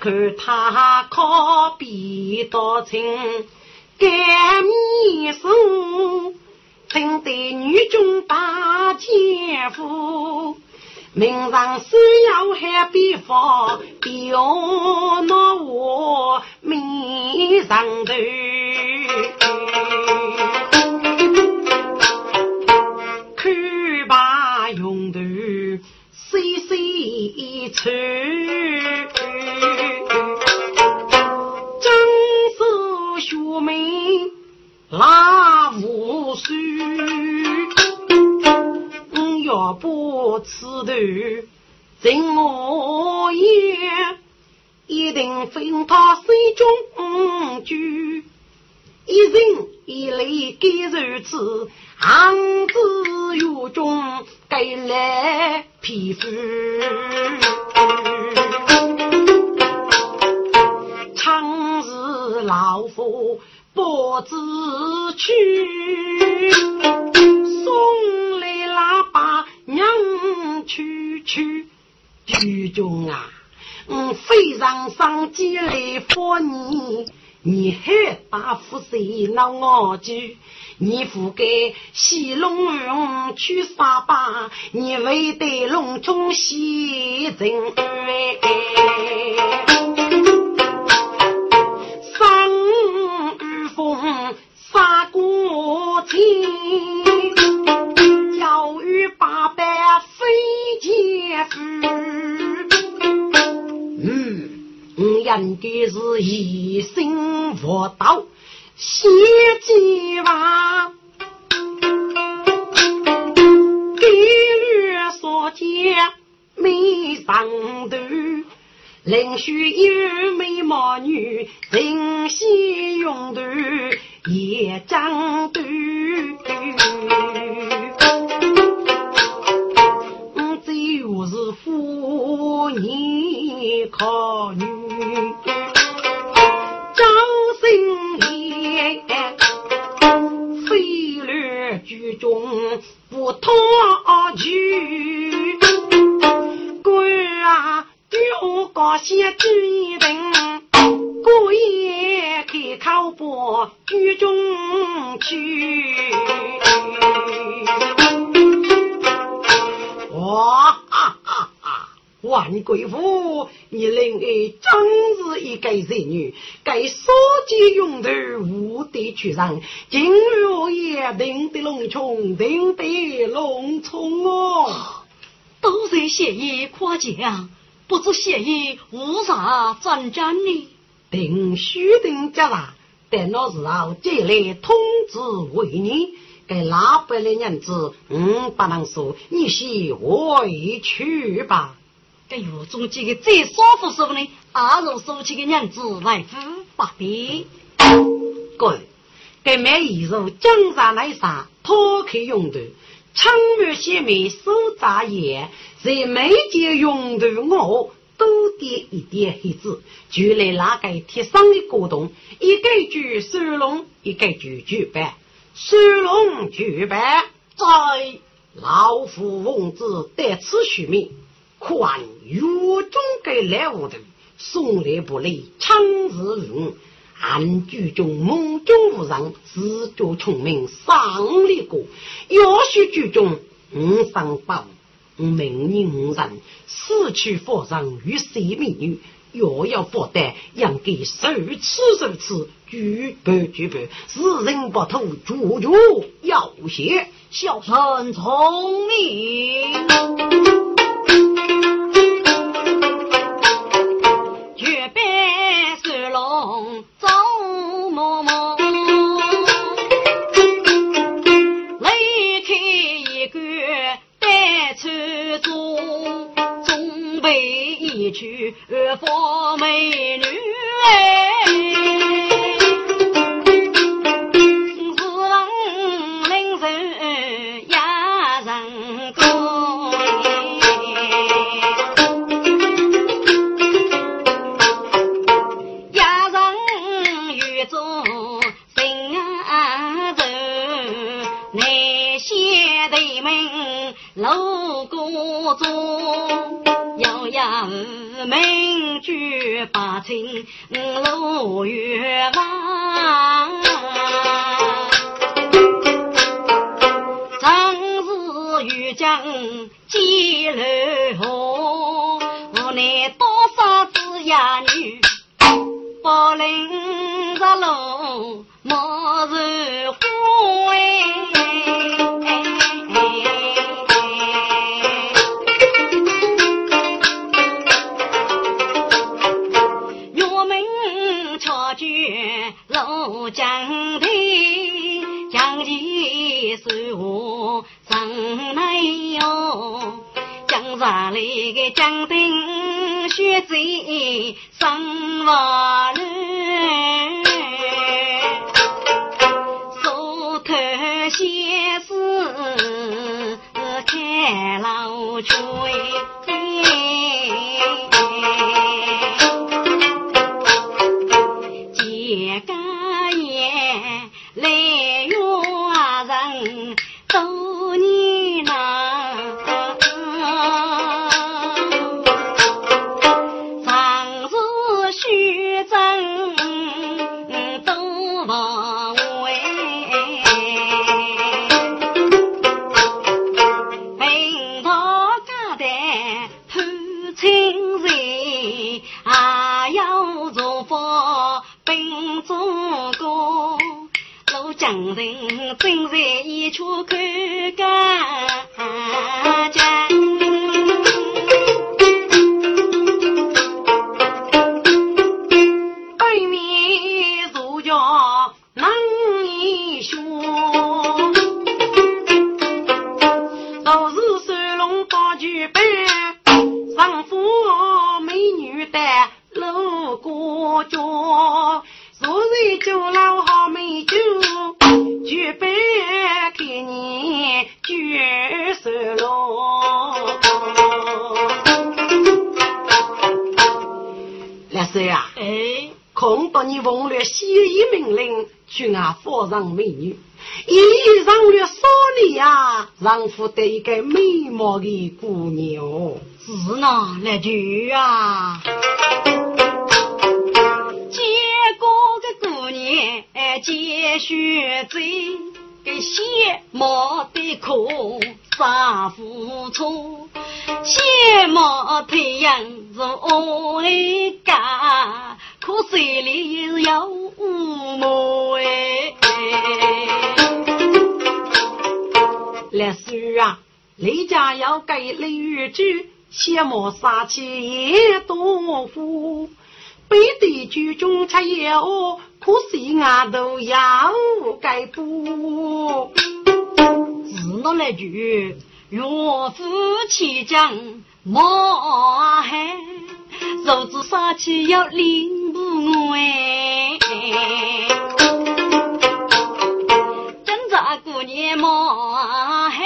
看他靠壁刀青，干面书，正对女中大奸夫，名上虽要还比方，要那我面上头，看把用头细细抽。那无须，要不此头真我也，一定分他手中居，一人一泪该如此，行子狱中该来皮肤，是老夫。不知去，送来喇叭娘去去，剧中啊，我非常上街来访你，你还把福谁闹我去？你不该戏龙龙去杀吧，你为得龙中戏人哎。杀过天，教育八百飞剑夫。嗯，我应该是一心佛道，写几万，另许有美貌女，人心用头也长短。我最后是妇年考女，招生也飞律剧中不脱句。我先举一人，过夜开考播剧中去。哇哈哈哈！万贵妇，你令儿真是一个才女，该少见用头无得取上，今日也定得隆重，定得隆重哦！都在谢意夸奖。不知谢意无啥战战呢？定须定家啦，等到时候再来通知为你。给老百的娘子，嗯，不能说，你先回去吧。给狱中几个最舒服时候呢，阿如收起个娘子来付八百。哥，给买衣服，经常来啥，脱开用的。长眉细眉手眨眼，在眉间用头我多点一点黑子，就来那个贴上的果冻，一个举收拢，一个举举办，收拢举办，在老夫翁子得此许命，宽狱中给来屋头，送来不来，长日用。暗剧中梦中无人，自作聪明上立过。要许剧中五上报，明人人死去佛上与谁美女，若要不得，应该受此受此，举办举办，世人不图，逐逐要谢，小生聪明。去佛美女哎。情路远望这个江东雪在生瓦路，梳头先是看老吹。句啊？结果个姑娘结血债，给谢莫的苦杀付出，谢莫太阳如一家，可谁里有五毛哎？来书啊！李家要给李玉珠，切莫杀气也多福。背地居中吃药，可惜俺都要改补。是那来句，若夫妻将莫害，若子杀气要领不哎。姑娘莫害，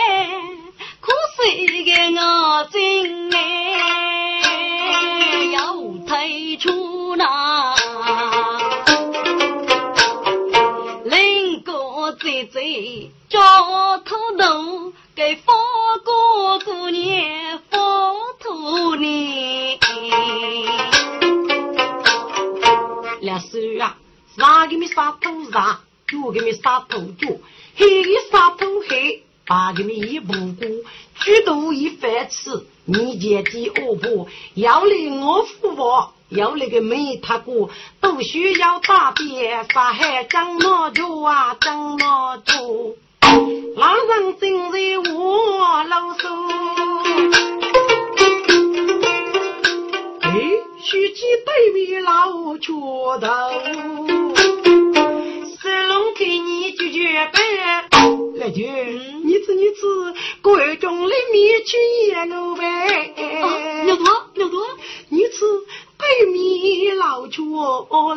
这个我真哎要退出那，林哥姐姐叫土豆，给佛哥姑娘佛土呢。两手啊，啥给你杀土啥，脚给你杀土脚。黑的沙土黑，把个米不过，举头一饭吃，你姐姐恶婆要来我父王，要那个没他过，都需要打点杀害张老九啊，张老九，老人正在我老手。须记对面老拳头，四龙给你解决呗。来句，你吃你吃，各种里面去演我呗。牛多牛多，你吃对面老拳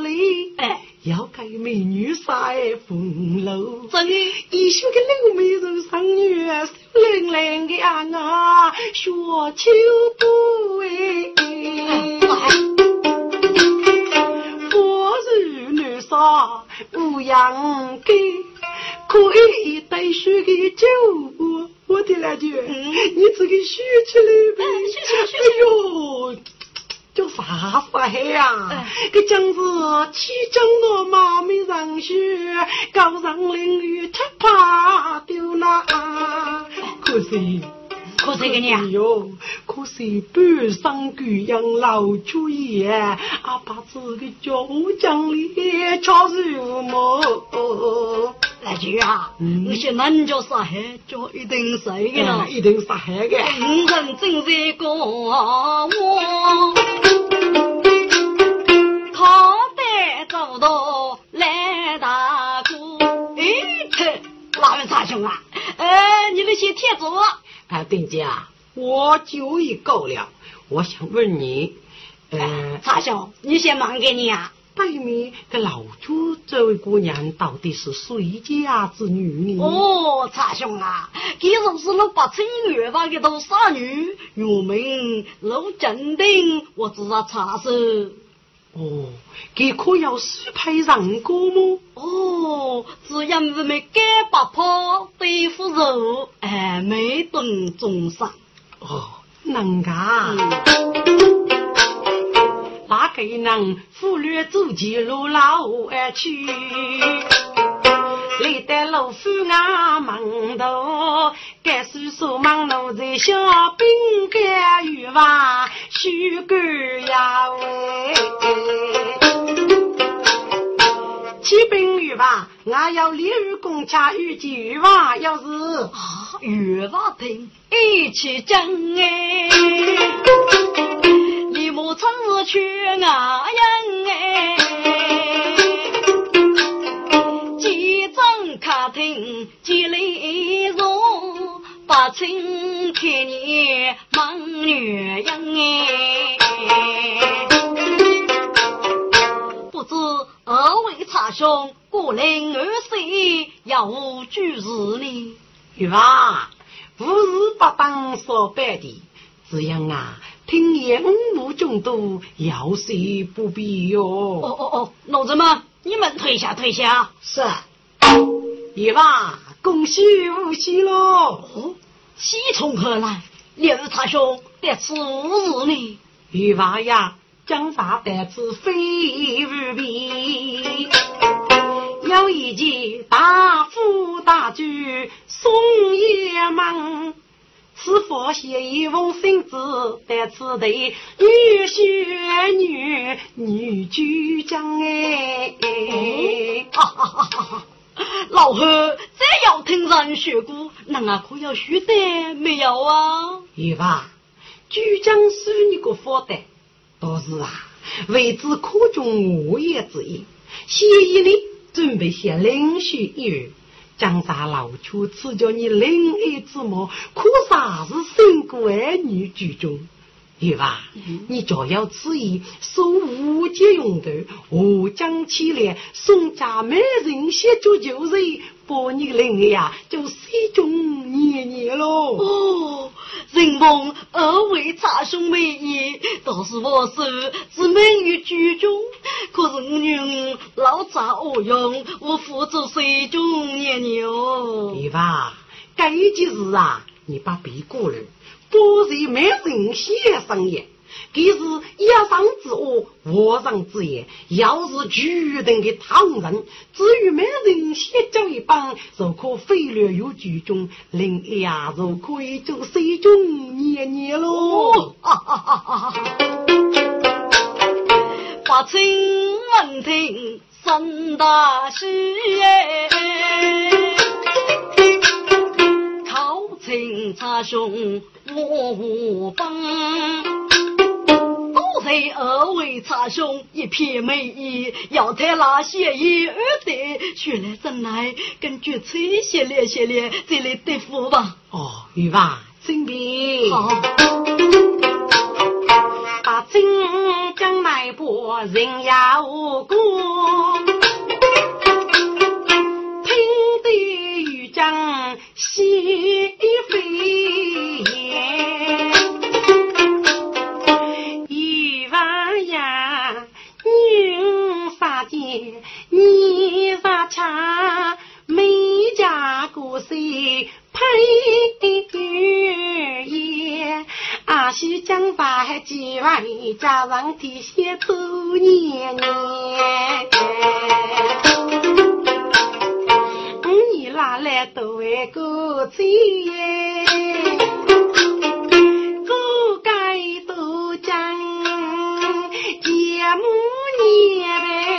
里，哎，要给美女晒风楼。真的，一宿个老美人生女，瘦伶伶的啊，学秋不哎。啥五羊给，可以带水的酒，我的那句，你自己学起来呗，哎呦，叫啥法黑呀？这真是七将我马没上学，高上淋雨吃怕丢了，可惜。可是个娘哟，可是半生姑养老主爷，阿爸子个家将里恰如毛。来句啊，那些人家杀害，就一定是个呢，一定杀害个。五人正在讲我，他得走到来大哥。哎，哪位大兄啊？呃，你们先贴着。啊，丁家，我酒已够了。我想问你，呃，茶兄，你先忙给你啊。对面这老朱这位姑娘到底是谁家之女呢？哦，茶兄啊，其实是那八村月房的都傻女，原名陆正定，我知道茶是。哦，给可要是配上过么？哦，只因为没干八泡对付肉，哎，没顿重伤。哦，能干。那个能忽略走起路老而去，累得老夫俺门头，该叔叔忙奴在小兵干鱼娃，须干呀喂。起兵鱼娃，俺要立于公家预计鱼娃，要是啊，鱼娃听一起讲哎。我曾是去外人哎，几张客厅几里坐，八千开年忙女人哎。不知二位茶兄过来二岁要我主持呢？玉娃，吾日不当说白的，这样啊。听言五目众多，要谁不必哟？哦哦哦，老子们，你们退下退下。是，一娃，恭喜无喜喽！哦，喜从何来？六茶兄得此日呢？玉娃呀，江山得此非无比，有一件大富大举送爷们。此佛写一封信子，在此地女婿女女举将哎，哈哈哈！老汉这要听人说过，那俺可要学得没有啊？有吧？举将是你个负担，倒是啊，为之可中无也之意。协议里准备写领袖一语。江山老去，赐教你临爱之母，可啥是身过儿女居中？对吧？你就要注意收无节用的，我将起来送家每人写足九日，把你领呀，就心中念念喽。哦。人逢二位茶兄美意，倒是我是只美于居中。可是我女儿老杂恶用，我父子水中念牛。对吧？该件事啊，你把别过来，不是没人写生意。既是一上之恶，卧上之言，要是决定的唐人，至于每人先交一帮，就可飞掠有举中，令亚就可以做水中年年喽。发清闻听三大喜哎。清茶兄，我无帮。多谢二位茶兄一片美意，要谈那些一二的，学来真来，根据这些列些列，这里对付吧。哦，玉娃，准备好。把金江来波人呀无辜，听得玉江西。你啥茶？每家过岁配玉叶，阿西江发还几万，加上提些周年年。你拿来都为个钱，个该都讲节目年。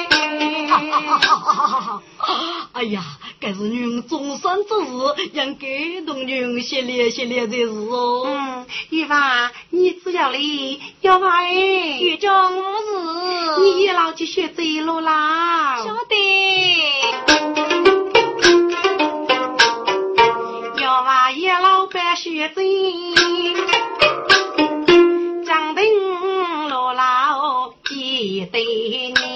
哈哈哈哈哈！哎呀，该是女终身之事，应该同女些烈些烈的事哦。嗯，玉娃，你只要哩，要娃哎，玉江无事，你也老去学走路啦。晓得。要娃也老板学走，长定路老记得你。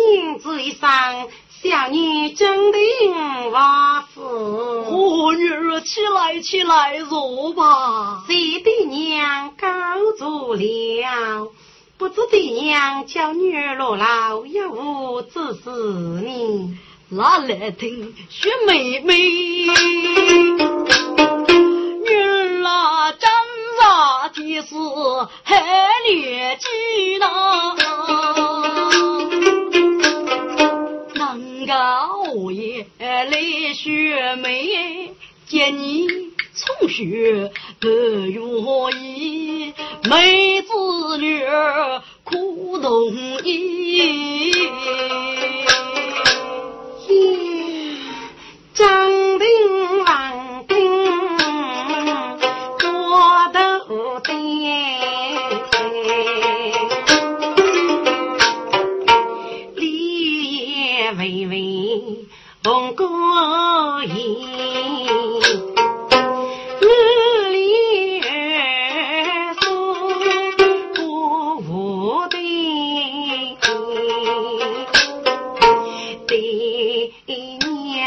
亲嘴上，小女真定瓦夫。哦，女儿起来起来，坐吧。谁的娘告足了？不知的娘叫女儿落老，也无指示你。拿来听，雪妹妹。女儿啊，真傻的是还劣迹呢。我也来学妹，见你从学不愿意，妹子女儿苦同意。张定王定多得微微红过衣，我里儿说过无对对娘，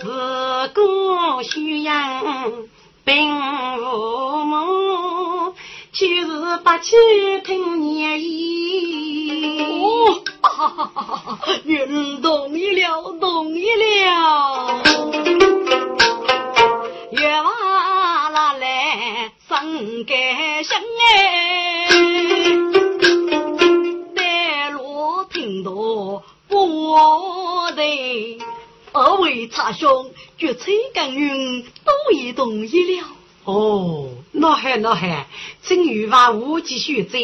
自古宣扬并无母，就是不去听年意。哦，哈哈哈哈哈！女儿同意了，同意了。月娃拿来真开心哎，带路听到我的二位茶兄，决策耕耘都已同意了。哦，那还那还，请玉娃无继续在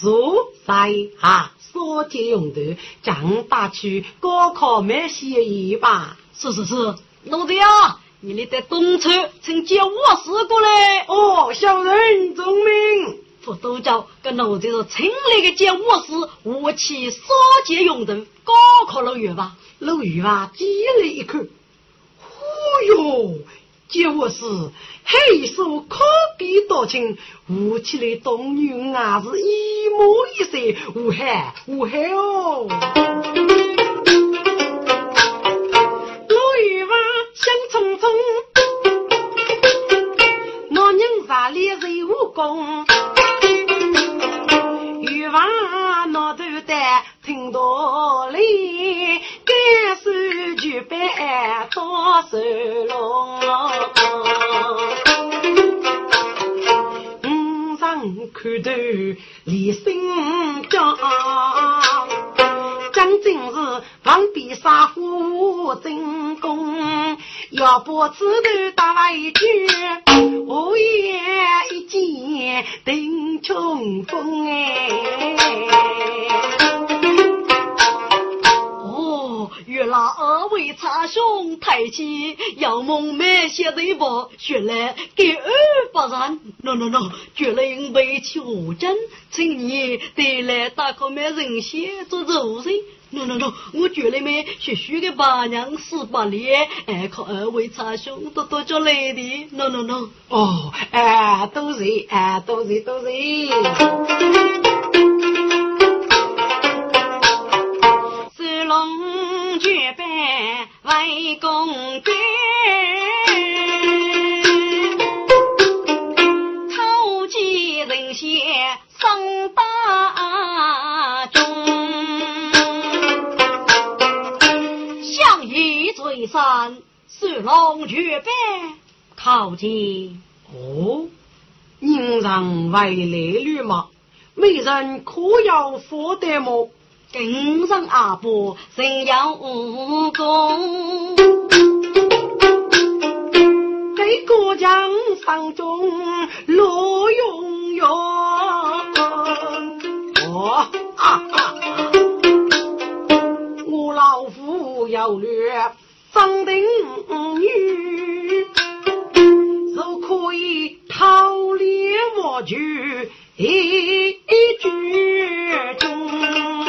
如在啊。少见用头，江大去高考没协议吧？是是是，奴才啊，你来在东村，请接我师过来。哦，小人遵命。副督教跟奴才是请来的接我师，武器少见用头，高考老远吧？老远啊，低了一口。哦哟！结我是黑手可比多情，舞起来动女啊是一模一色，无害无害哦。老玉娃香匆匆，我人啥脸是武功？玉娃脑袋的听道理，敢说就办。多收拢。五上看头李新江，将军是旁边杀虎真功，要把此头打一句，我也一剑定冲锋哎。二位长兄抬起杨梦梅写的一部，原来给二百人。no no no，绝来因为求真，请你得来打个没人血做肉身。no no no，我绝来没学学个八娘十八年，哎，靠二位长兄多多叫来的。no no no，哦，哎，都是，哎，都是，都是。公爹，偷鸡人血上大中，相依最善，是龙绝辈靠近。哦，人为来绿吗？为人可要佛得么？跟上阿伯，神要武功，给国将上中罗永永。哦，我老夫要略张定女，就可以逃离我局一局中。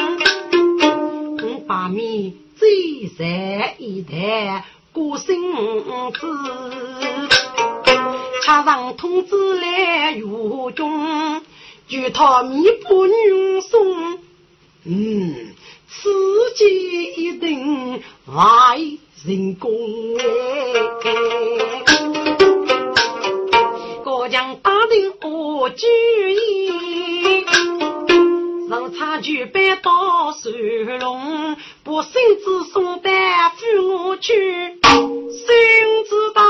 把米最在一台过生子，恰上通知来狱中，就他米不运送。嗯，此计一定万成功哎！国将大定我主意。人差举杯到水龙，把孙子送得扶我去。孙子到，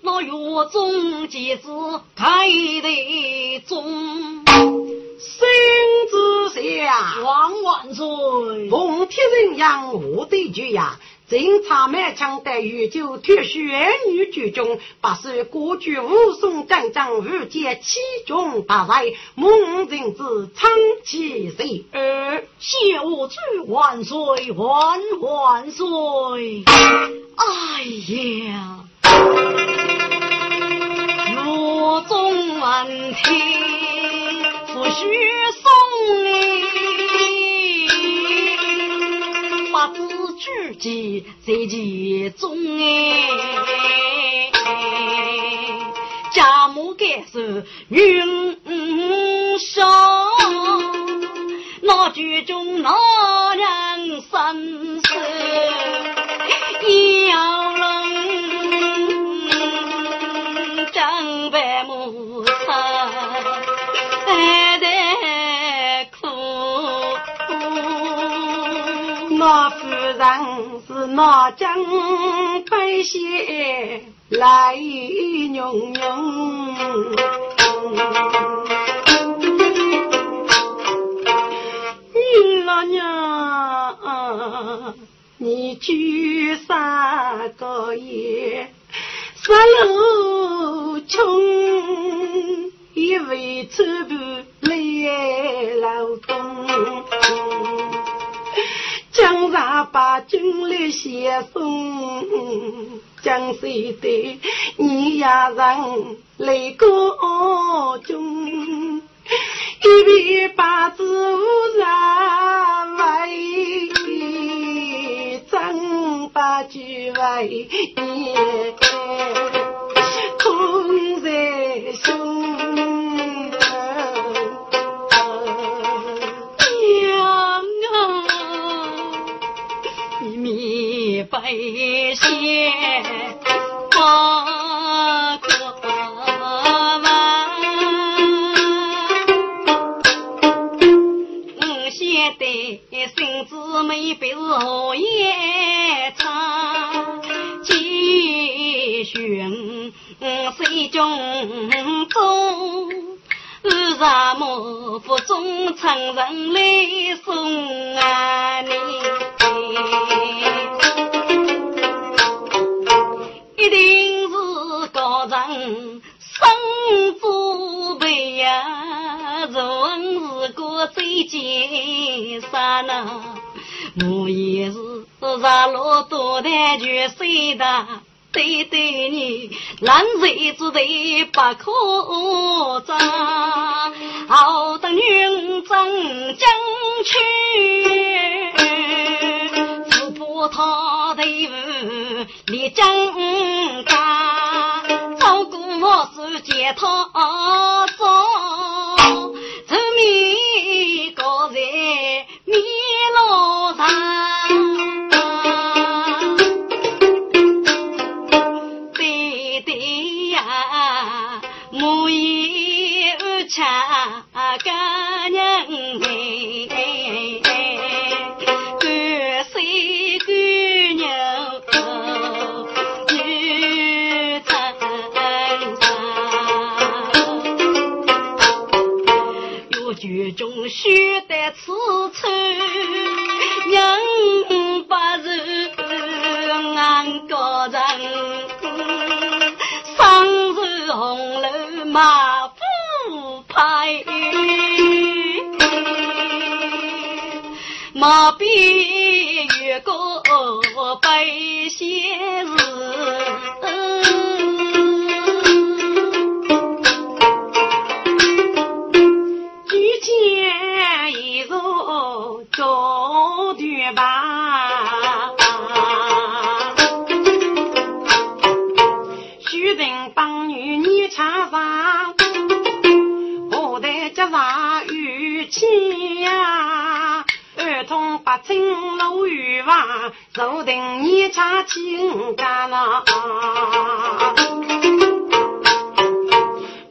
那月中几子开得中。孙子下，王万岁！奉天人养我的主呀。正常满腔待遇，就脱血女举中，把守国举武松战将，遇见七军大帅，蒙人子长起岁儿，谢我主万岁万万岁！哎呀，若中闻听，不许送哎，把子。知己在其中哎，家母该是云上，那剧中那人生死要冷那江百姓来娘娘，女老娘，你去三个月，十路穷，一位走步来把军来先送，江水的你呀人来过军，一边把子无人为，真把局为一线把国往我线对星子妹别是何言中中中人来送啊你。一定是高人生祖辈呀，若是个最艰山呐，我也是日落多难全睡的。对对你，难日子得不可争，好等云长将去，只怕他的父立正家，照顾我是借他走，这米个在米路上。须得此处，人不如俺个人，生是红楼马不派，马鞭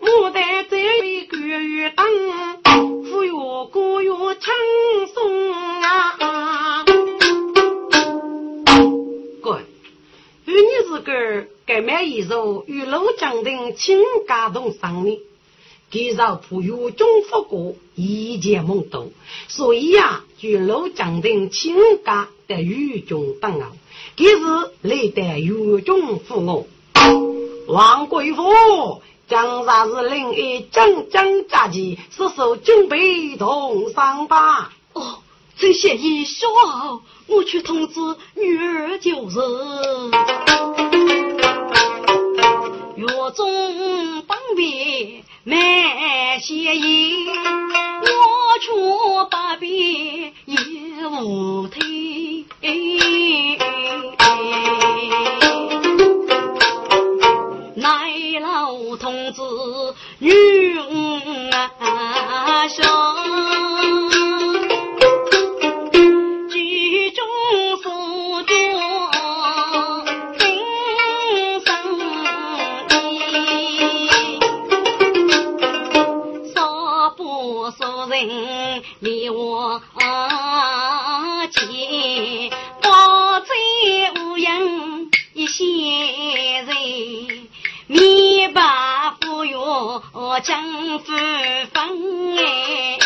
牡丹在为个月等，富裕个月轻松啊。哥，你是个该买一首与老将的情感动上面。给绕铺有中福国一见懵懂，所以呀，就老将军亲家的狱中等候，给是来得狱中扶我。王贵妇，江山是另一将将佳期，是受准备同上吧？哦，这些一说，我去通知女儿就是。狱中当兵。满些衣，我却不必也无退。哎乃老同志女儿兄。将夫分哎，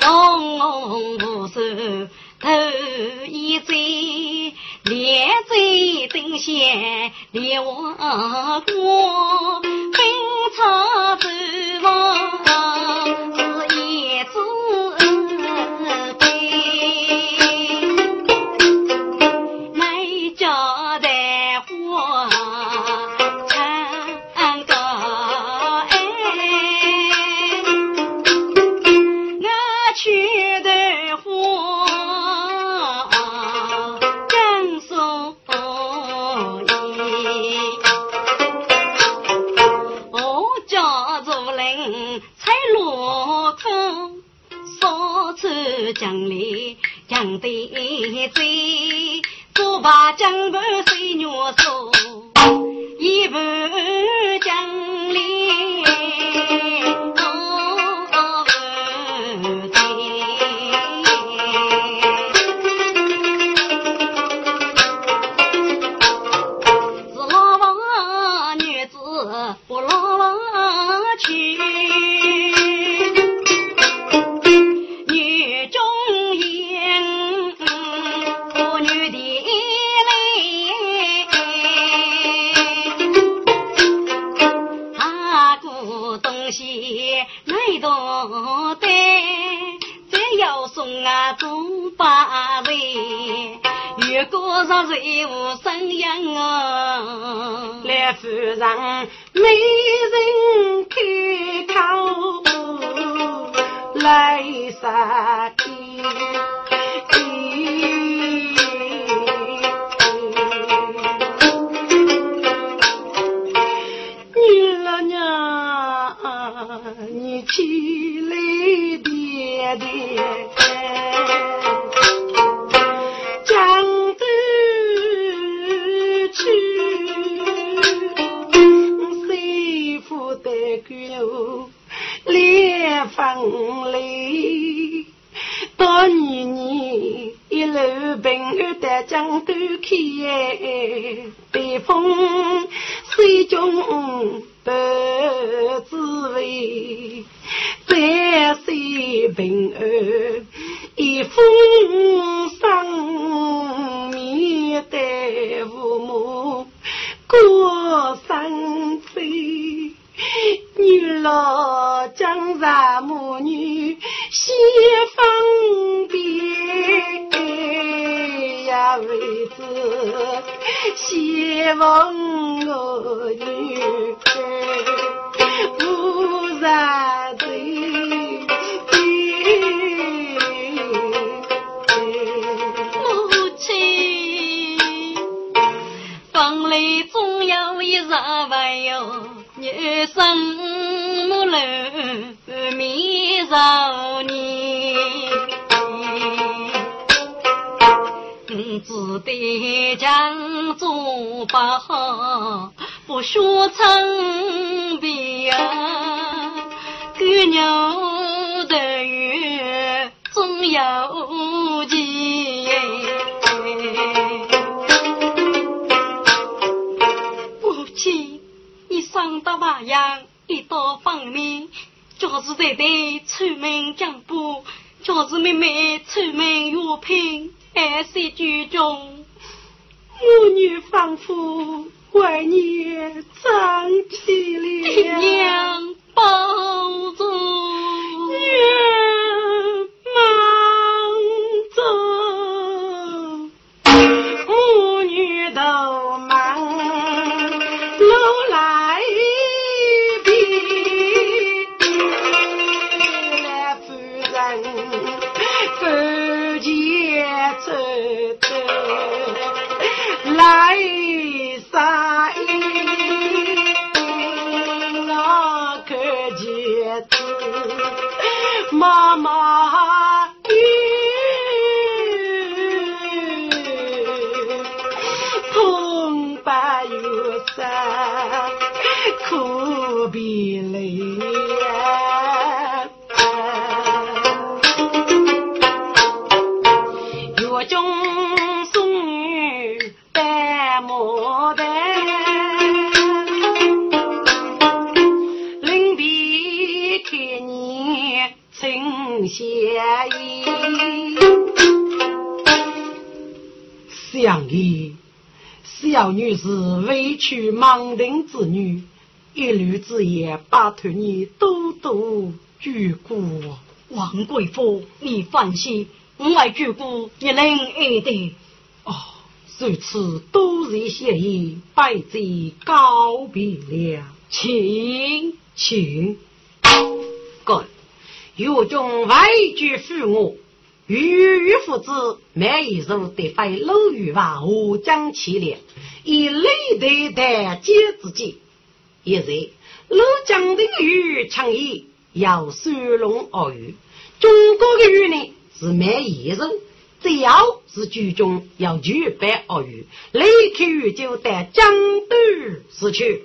从无手头一醉，连醉等闲离我过，分草走亡。问我女无啥对。母亲，房里总有一日还有。女生木楼面少年，只得将做不好，不说成别啊，狗牛的月总有情。上到瓦阳，一道方面，就是在对出门讲布，就是妹妹出门药品，还是居中。母女仿佛怀念长起了，娘保重，妈妈相爷，小女是委屈盲定之女，一缕之言，拜托你多多眷顾。王贵妇，你放心，我爱眷顾，一能爱的。哦，如此多谢谢意，拜祭告别了，请请。哥，有种外居负我。与与父子每一日得飞老鱼吧，互将其连，以累得谈结自己。一日，老江的鱼抢鱼，要收拢鳄鱼。中国的鱼呢是每一日，只要是居中要举办鳄鱼，立刻就得江都死去。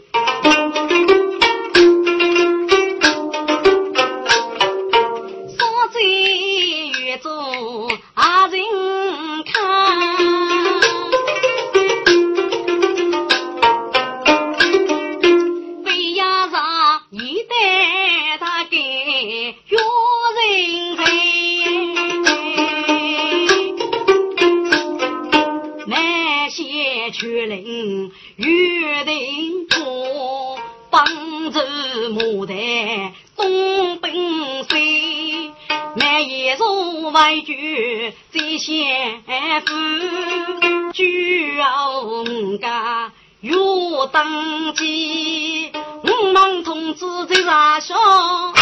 夫，举我家若登基，我们同志在上乡，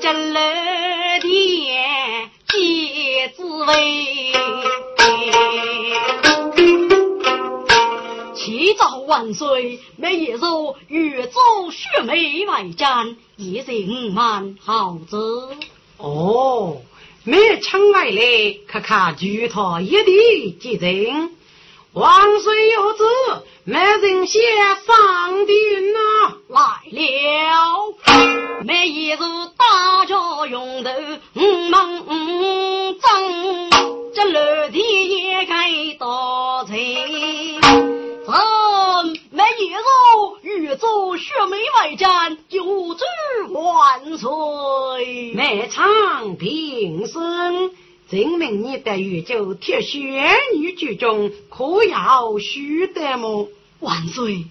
进了殿见滋味。启奏万岁，每一日越州雪梅为战，一人五万好子。哦，每抢外来，看看举他一地接阵。万岁有旨，每人先上殿呐，来了。每一日大家用头五万五张，这楼梯也该到城。臣每一日欲走雪梅外战，就祝万岁。每场平生，证明你的玉州铁血女剧中，可要须得么？万岁，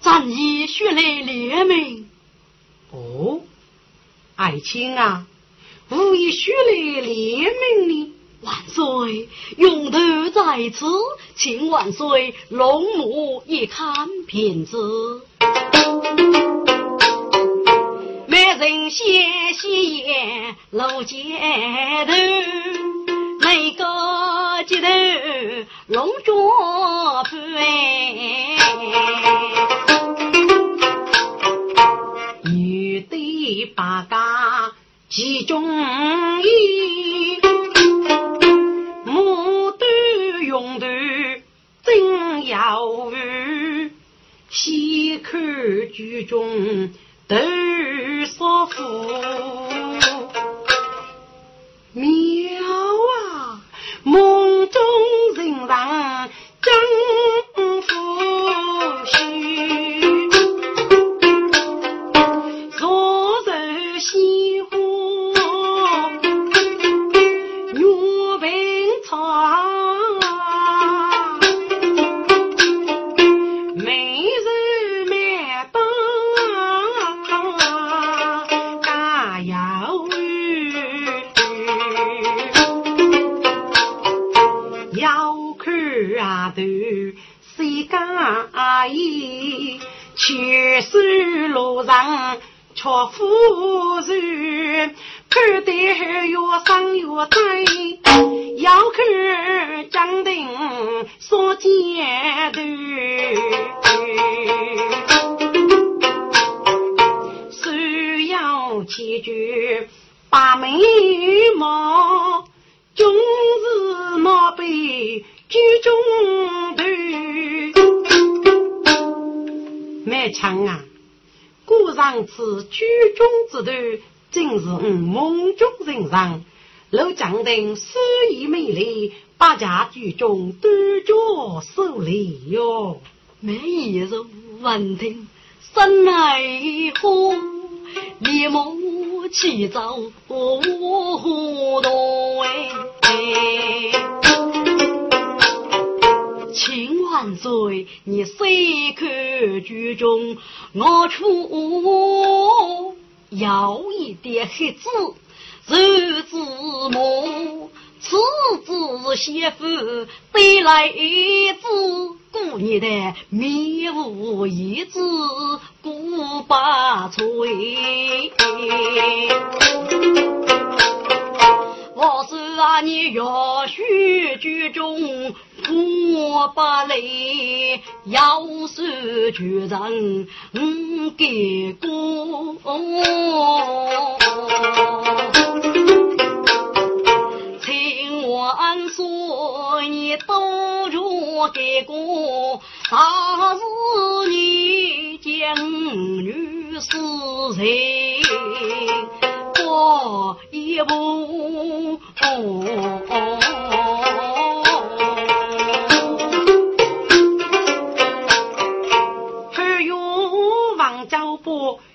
咱以血泪联名。哦，爱卿啊，吾以血泪联名呢？万岁，用头在此，请万岁龙母一看片子。每人先洗眼，露肩头，那个街头龙角飞，女的八嘎集中意。用头真要语，细看剧中头少妇，妙啊！梦中人上楼江亭诗意美丽，八家剧中端脚受礼哟。每一日闻听生来火，立马起早活动哎。请万岁，你虽看剧中，我出有一点黑字，肉字母，此子媳妇带来一字，故你的面无一字，古八岁。我是啊，你要许居中。我不来，要是决人唔给过，你多着给过，他是你将女死人过一步。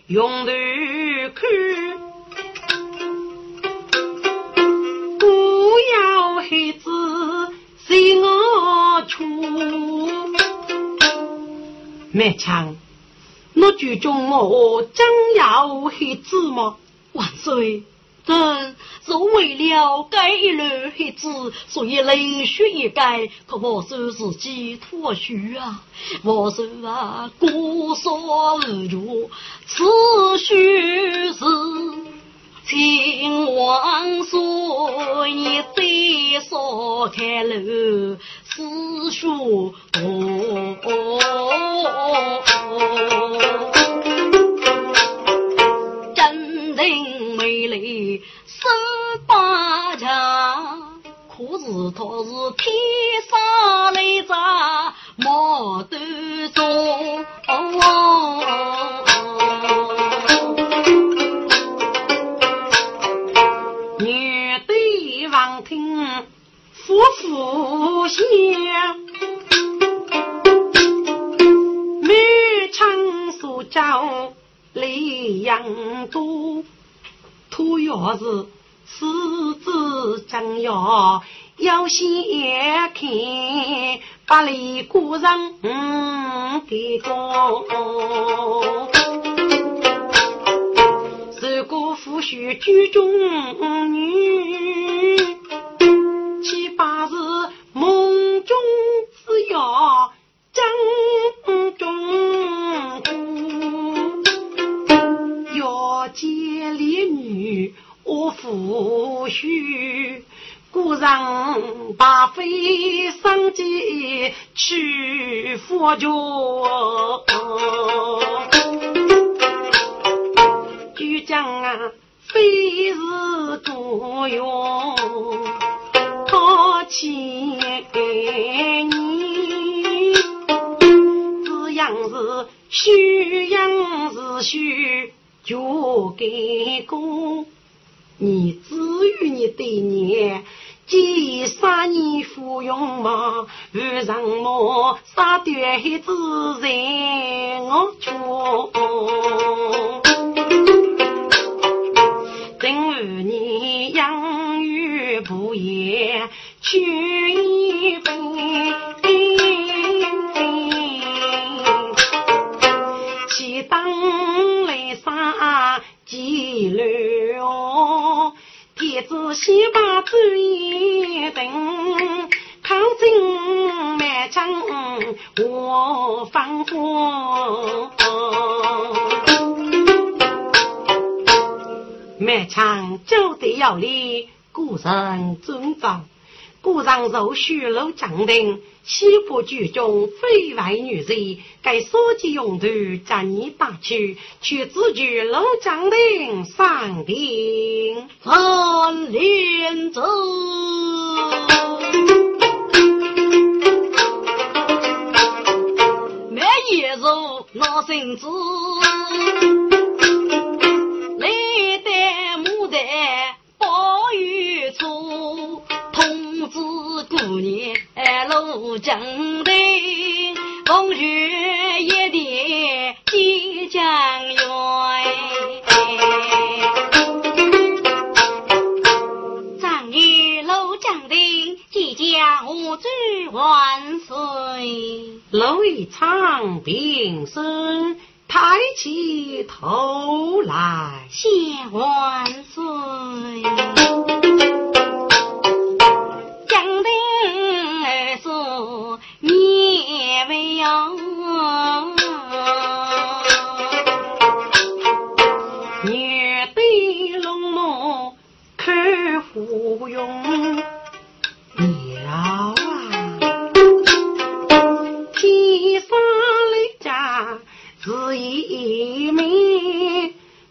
用头看，出。满枪，我剧中我真要黑子吗？万岁，朕是为了改乱黑子，所以冷血一改，可我手自己脱虚啊！我手啊，孤所无助，此须是秦王说你再少开路，私书哦。十八强，可是他是天生来着毛头中。夫妇相，满腔所教泪阳多。土要是狮子将要要先看百里古人的功，如果夫婿居中女，七八是梦中只要将中要见。烈女我夫婿，故人把非生计去佛教，就讲啊非是多用，好千年，这样是虚，样是虚。就给公，你至于你对你，几三年服用嘛？遇上么？杀掉孩子在我家，等二年养育不言，去一分。几哦，天子先把主意定，抗争满腔我放火，满腔就得要你古人尊长。故上受许楼将定，西部剧中非外女人，该所及用途将你打去，去自居楼将定上定三连奏，每夜入那身子。将的风雨一点即将远，张女楼将的即将祝万岁，楼一长平身抬起头来谢万岁。素年未友，女对男装看芙蓉。啊，天生丽质是一美，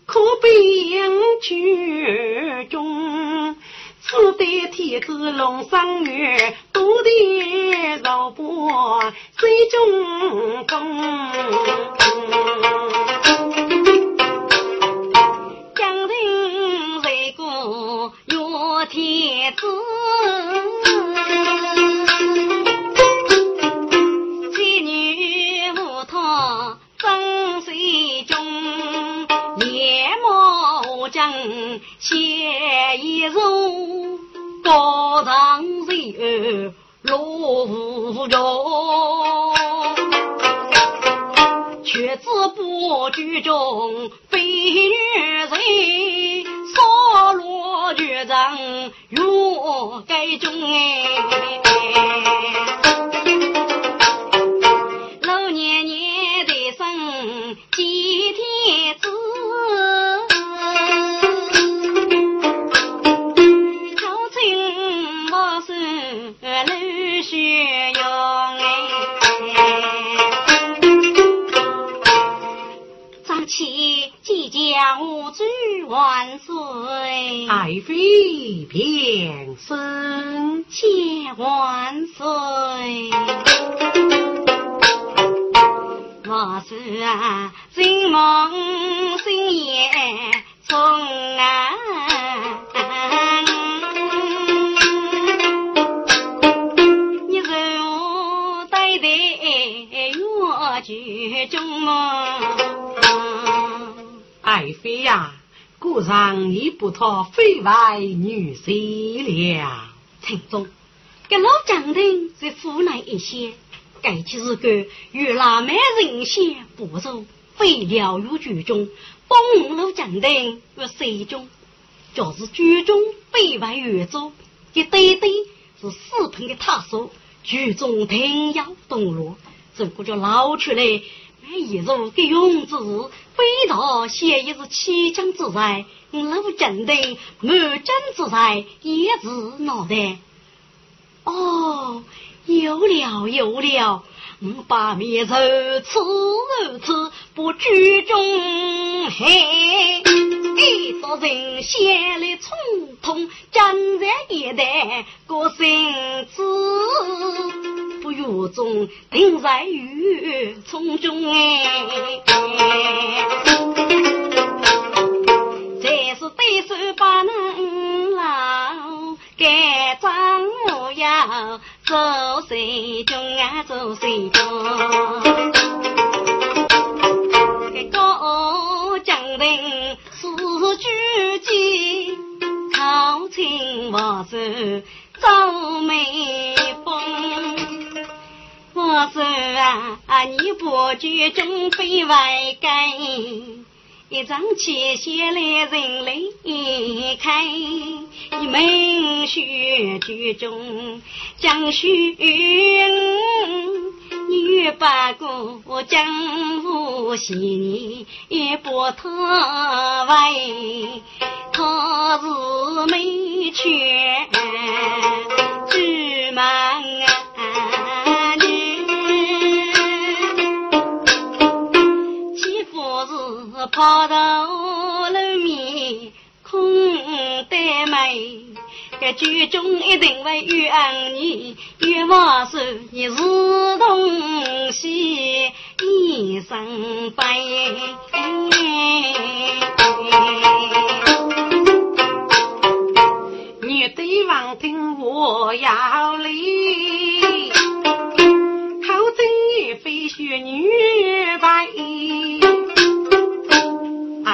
可悲金雀中。子龙生月，多的肉波水中风。江人为国约天子，将写一容。高堂人落无中，却知不居中非女人，少落。老局长如该中。万岁！爱妃平身，千万岁！我是啊，心梦心夜从啊，越剧中吗？爱妃呀！故上已不托非外女婿了。陈总，这老将军是湖南一些，该起是个与那美人仙不熟，非了于剧中，帮老将军于水中，就是剧中非外越州，这对对是四品的太守，剧中天要动落，这个叫捞出来。一如给勇之飞到写一是起江之在，老将的满江之在也是脑袋。哦，有了有了，我把面如此如此不居中嘿，一道人先来冲通，江在一带过身子。雨中定在雨丛中哎，这是对手把能老，该张我要做谁中啊做谁中？这高将军是举剑，靠近我手赵眉峰。我说啊，你不觉中非外改，一张切下来人来看，你们学举中将须女八姑江湖戏你也不特外，他是美犬芝麻跑到楼面空得美，这剧中一定会遇恩你，遇王寿你是东西一身白。你对王听我要礼，口中也非学女白。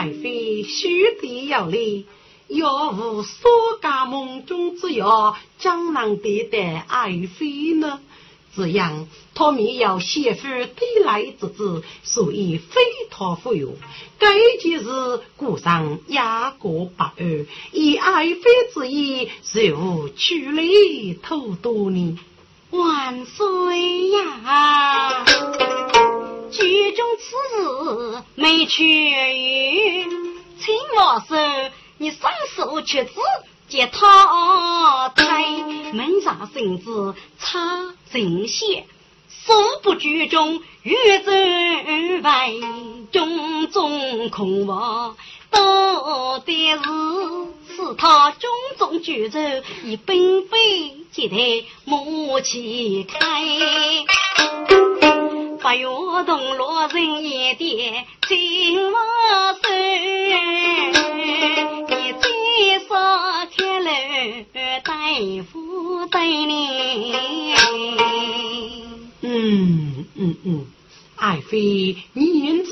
爱妃须得要礼，要无所家梦中之药，怎能得得爱妃呢？这样，他们要媳妇得来之子，所以非他不有。该件事故上压过不二，以爱妃之意，是无取礼偷多呢？万岁呀！剧中此事没去语，请王寿你上手却子接他台，门上身子插针线，手不剧中玉针外，种种空话都得是是他种种举手，以本非接待莫去开。八月同落人一点金毛手，你最少开了大夫对你。嗯嗯嗯，爱妃言之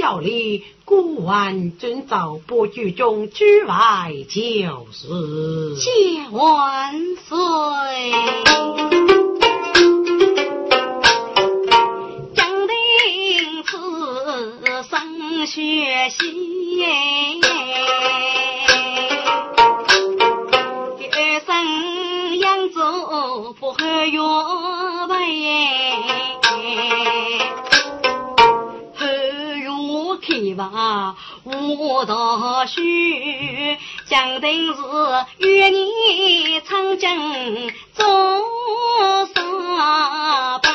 有理，古玩遵照不居中之外就是。谢万岁。学习。第二生养子不和月白，和月开吧，我到许将定是与你长江做上班。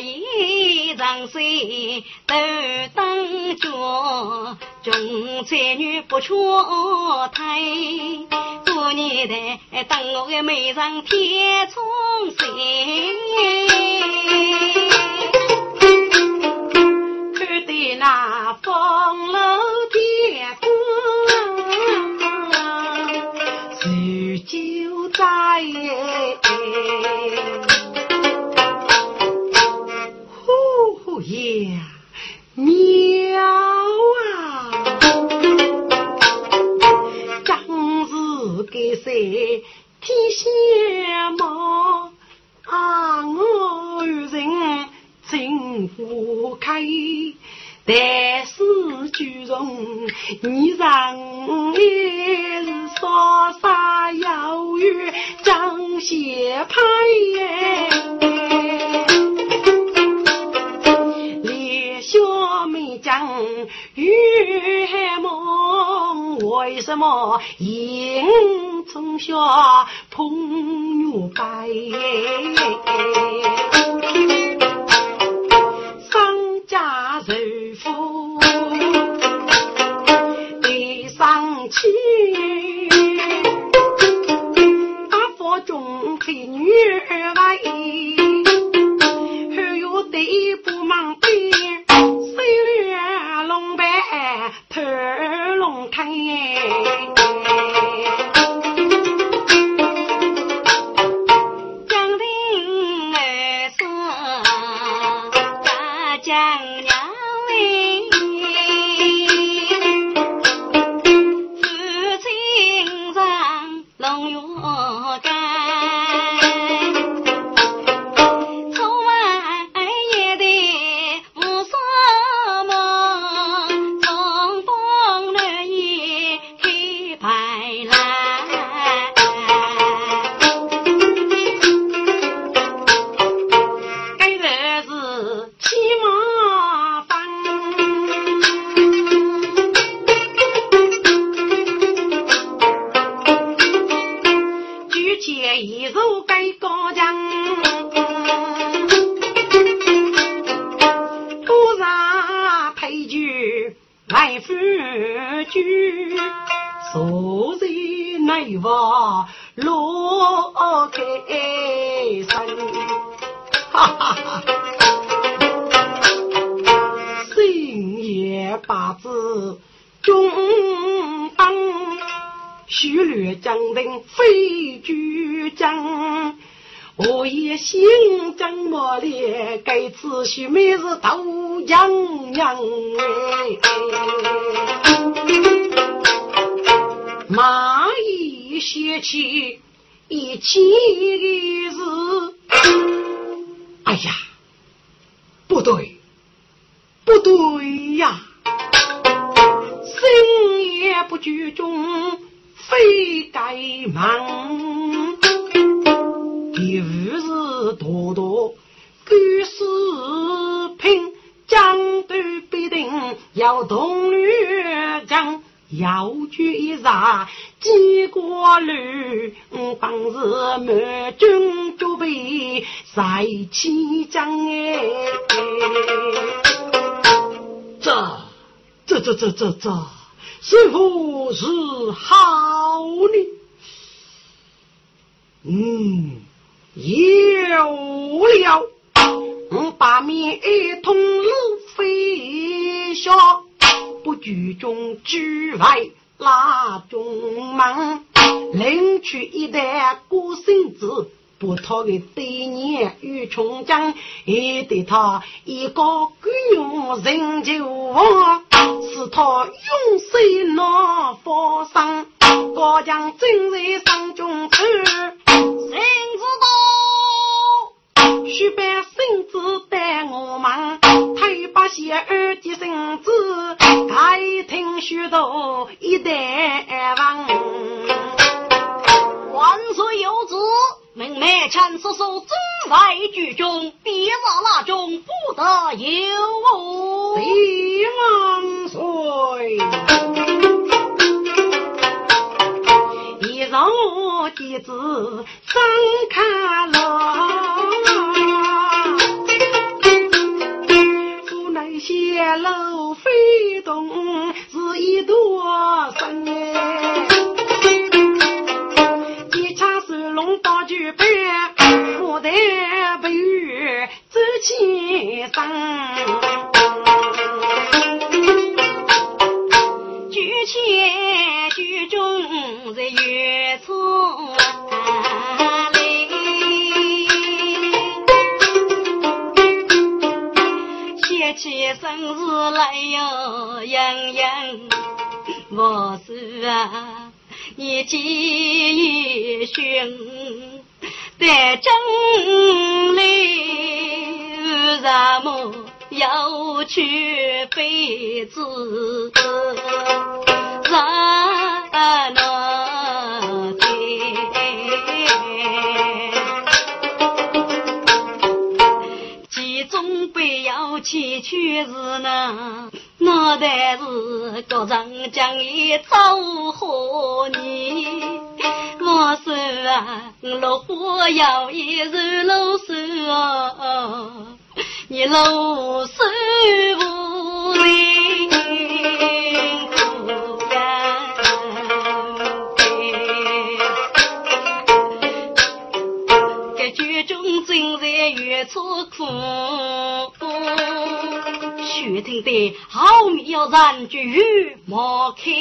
一长水都当脚，穷才女不出胎。过年的等我的美人天冲山，看得那风楼天光，醉酒在。呀，妙啊！张氏给谁天下毛？啊，我人真不开，但是举重你让也是稍稍有余张些派连妹讲玉梦，为什么引从小碰牛掰？商家仇富得上去，阿佛中配女儿来。还有对不忙上龙月干。这这这这这，似乎是好呢？嗯，有了，我把面一通路飞下。不举中居外拉中忙，领取一袋过生子，不讨个对年与穷将，也得他一个官用人就亡，是他永世那佛上，高将正在上中去，谁知道？须把身子带我忙，太把些儿的身子开听许多一代王。万岁有旨，明满腔叔叔正在剧中，别让那中不得有误。帝王岁，一让我弟子上看了，府内泄露飞动是一朵生哎。先生。举前举中在月中来，想起生日来哟，洋洋我是啊。你继寻得真要去辈子在那天，其中不要去去是那。我但是个人将你走和你，我说啊，落花摇曳如露水啊，你露水无人不干，这剧中正在远处哭。雪听得好妙人句莫开，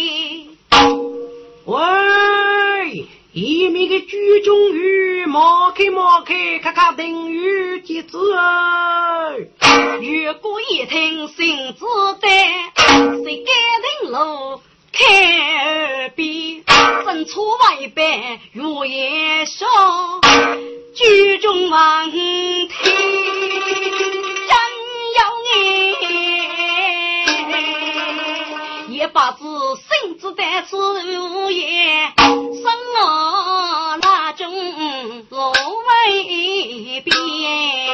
喂，一面的剧中语莫开莫开，看看等于几字？如果一听心知胆，谁敢人路开耳边？正出外边如夜霜，剧中望听。君子在此，吾言生我，那种无为变。